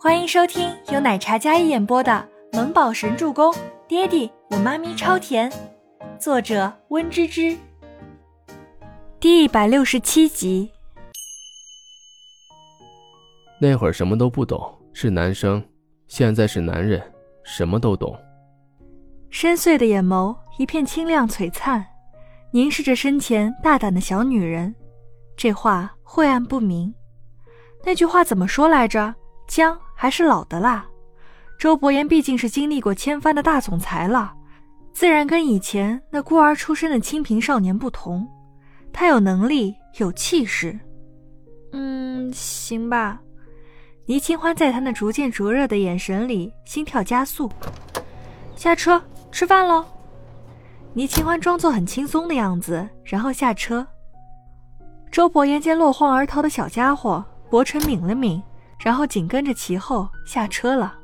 欢迎收听由奶茶嘉一演播的《萌宝神助攻》，爹地我妈咪超甜，作者温芝芝。第一百六十七集。那会儿什么都不懂，是男生；现在是男人，什么都懂。深邃的眼眸一片清亮璀璨，凝视着身前大胆的小女人。这话晦暗不明。那句话怎么说来着？姜还是老的辣。周伯言毕竟是经历过千帆的大总裁了，自然跟以前那孤儿出身的清贫少年不同。他有能力，有气势。嗯，行吧。倪清欢在他那逐渐灼热的眼神里，心跳加速。下车吃饭喽。倪清欢装作很轻松的样子，然后下车。周伯言见落荒而逃的小家伙。薄唇抿了抿，然后紧跟着其后下车了。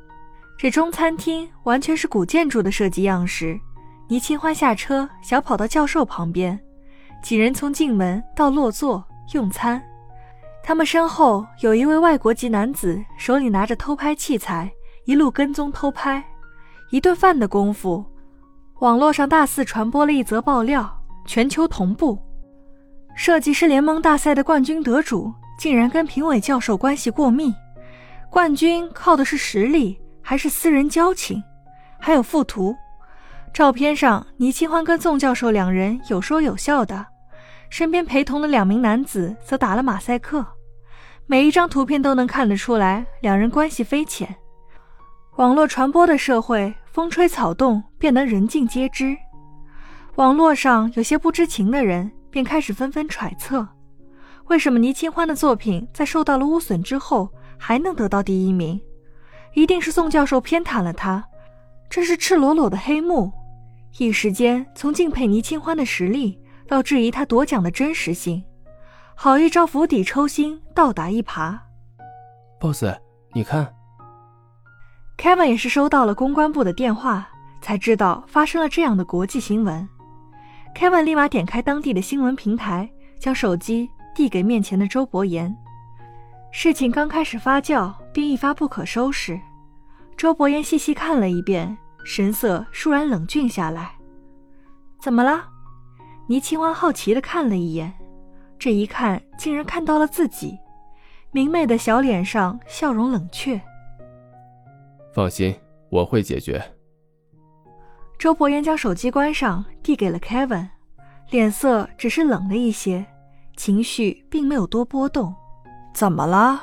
这中餐厅完全是古建筑的设计样式。倪清欢下车，小跑到教授旁边，几人从进门到落座用餐。他们身后有一位外国籍男子，手里拿着偷拍器材，一路跟踪偷拍。一顿饭的功夫，网络上大肆传播了一则爆料：全球同步，设计师联盟大赛的冠军得主。竟然跟评委教授关系过密，冠军靠的是实力还是私人交情？还有附图，照片上倪清欢跟宋教授两人有说有笑的，身边陪同的两名男子则打了马赛克，每一张图片都能看得出来两人关系匪浅。网络传播的社会，风吹草动便能人尽皆知。网络上有些不知情的人便开始纷纷揣测。为什么倪清欢的作品在受到了污损之后还能得到第一名？一定是宋教授偏袒了他，这是赤裸裸的黑幕。一时间，从敬佩倪清欢的实力到质疑他夺奖的真实性，好一招釜底抽薪，倒打一耙。boss，你看，Kevin 也是收到了公关部的电话，才知道发生了这样的国际新闻。Kevin 立马点开当地的新闻平台，将手机。递给面前的周伯言，事情刚开始发酵，便一发不可收拾。周伯言细细看了一遍，神色倏然冷峻下来。怎么了？倪清欢好奇的看了一眼，这一看竟然看到了自己，明媚的小脸上笑容冷却。放心，我会解决。周伯言将手机关上，递给了 Kevin，脸色只是冷了一些。情绪并没有多波动，怎么了？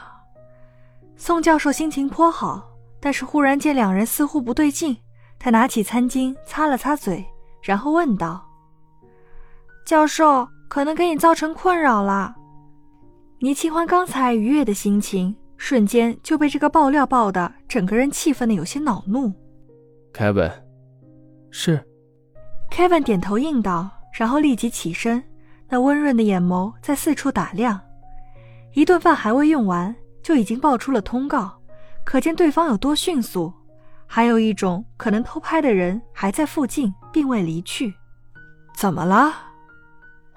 宋教授心情颇好，但是忽然见两人似乎不对劲，他拿起餐巾擦了擦嘴，然后问道：“教授，可能给你造成困扰了？”倪清欢刚才愉悦的心情，瞬间就被这个爆料爆的，整个人气愤的有些恼怒。Kevin，是。Kevin 点头应道，然后立即起身。那温润的眼眸在四处打量，一顿饭还未用完，就已经爆出了通告，可见对方有多迅速。还有一种可能，偷拍的人还在附近，并未离去。怎么了？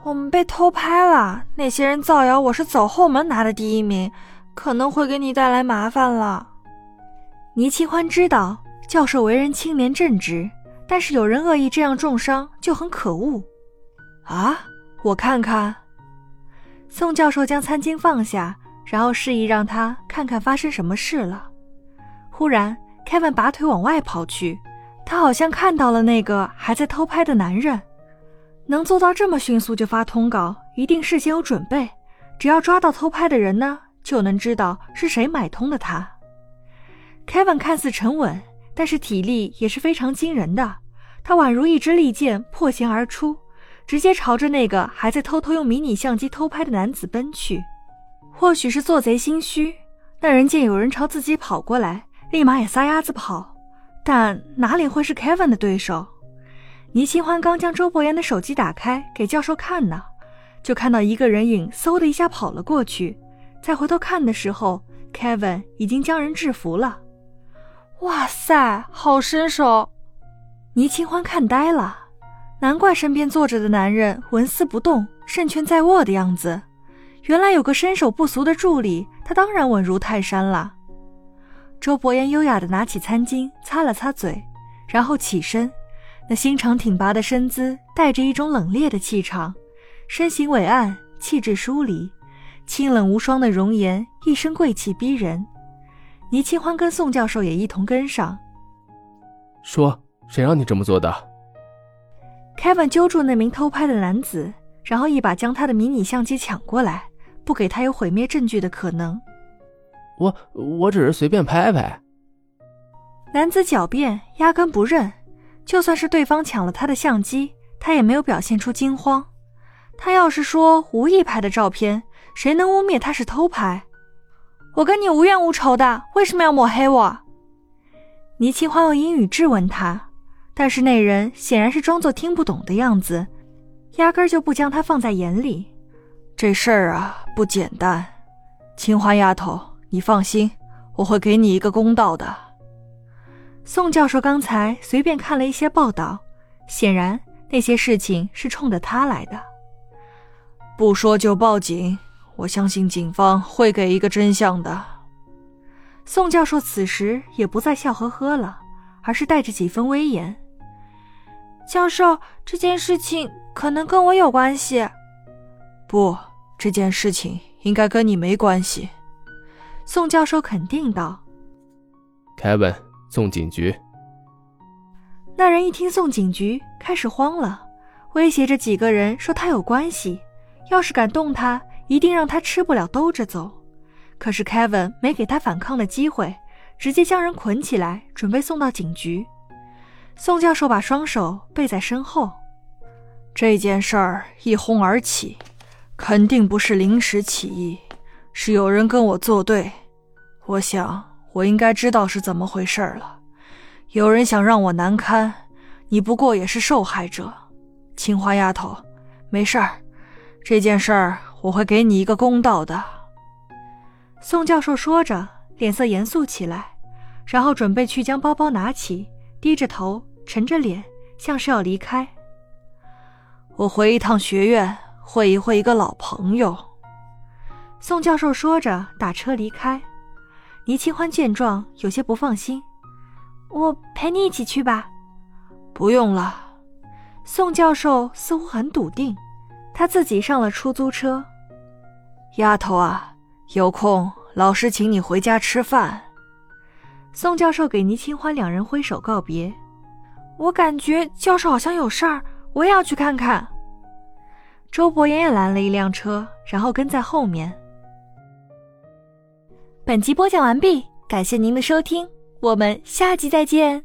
我们被偷拍了。那些人造谣我是走后门拿的第一名，可能会给你带来麻烦了。倪清欢知道教授为人清廉正直，但是有人恶意这样重伤就很可恶。啊？我看看。宋教授将餐巾放下，然后示意让他看看发生什么事了。忽然，Kevin 拔腿往外跑去，他好像看到了那个还在偷拍的男人。能做到这么迅速就发通稿，一定事先有准备。只要抓到偷拍的人呢，就能知道是谁买通的他。Kevin 看似沉稳，但是体力也是非常惊人的。他宛如一支利箭，破弦而出。直接朝着那个还在偷偷用迷你相机偷拍的男子奔去。或许是做贼心虚，那人见有人朝自己跑过来，立马也撒丫子跑。但哪里会是 Kevin 的对手？倪清欢刚将周伯言的手机打开给教授看呢，就看到一个人影嗖的一下跑了过去。再回头看的时候，Kevin 已经将人制服了。哇塞，好身手！倪清欢看呆了。难怪身边坐着的男人纹丝不动、胜券在握的样子，原来有个身手不俗的助理，他当然稳如泰山了。周伯言优雅地拿起餐巾擦了擦嘴，然后起身，那心长挺拔的身姿带着一种冷冽的气场，身形伟岸，气质疏离，清冷无双的容颜，一身贵气逼人。倪清欢跟宋教授也一同跟上，说：“谁让你这么做的？？”Kevin 揪住那名偷拍的男子，然后一把将他的迷你相机抢过来，不给他有毁灭证据的可能。我我只是随便拍拍。男子狡辩，压根不认。就算是对方抢了他的相机，他也没有表现出惊慌。他要是说无意拍的照片，谁能污蔑他是偷拍？我跟你无冤无仇的，为什么要抹黑我？倪清欢用英语质问他，但是那人显然是装作听不懂的样子，压根就不将他放在眼里。这事儿啊，不简单，清欢丫头。你放心，我会给你一个公道的。宋教授刚才随便看了一些报道，显然那些事情是冲着他来的。不说就报警，我相信警方会给一个真相的。宋教授此时也不再笑呵呵了，而是带着几分威严。教授，这件事情可能跟我有关系。不，这件事情应该跟你没关系。宋教授肯定道：“Kevin，送警局。”那人一听送警局，开始慌了，威胁着几个人说他有关系，要是敢动他，一定让他吃不了兜着走。可是 Kevin 没给他反抗的机会，直接将人捆起来，准备送到警局。宋教授把双手背在身后，这件事儿一哄而起，肯定不是临时起意。是有人跟我作对，我想我应该知道是怎么回事了。有人想让我难堪，你不过也是受害者。青花丫头，没事儿，这件事儿我会给你一个公道的。宋教授说着，脸色严肃起来，然后准备去将包包拿起，低着头，沉着脸，像是要离开。我回一趟学院，会一会一个老朋友。宋教授说着，打车离开。倪清欢见状，有些不放心：“我陪你一起去吧。”“不用了。”宋教授似乎很笃定，他自己上了出租车。“丫头啊，有空老师请你回家吃饭。”宋教授给倪清欢两人挥手告别。“我感觉教授好像有事儿，我也要去看看。”周伯言也拦了一辆车，然后跟在后面。本集播讲完毕，感谢您的收听，我们下集再见。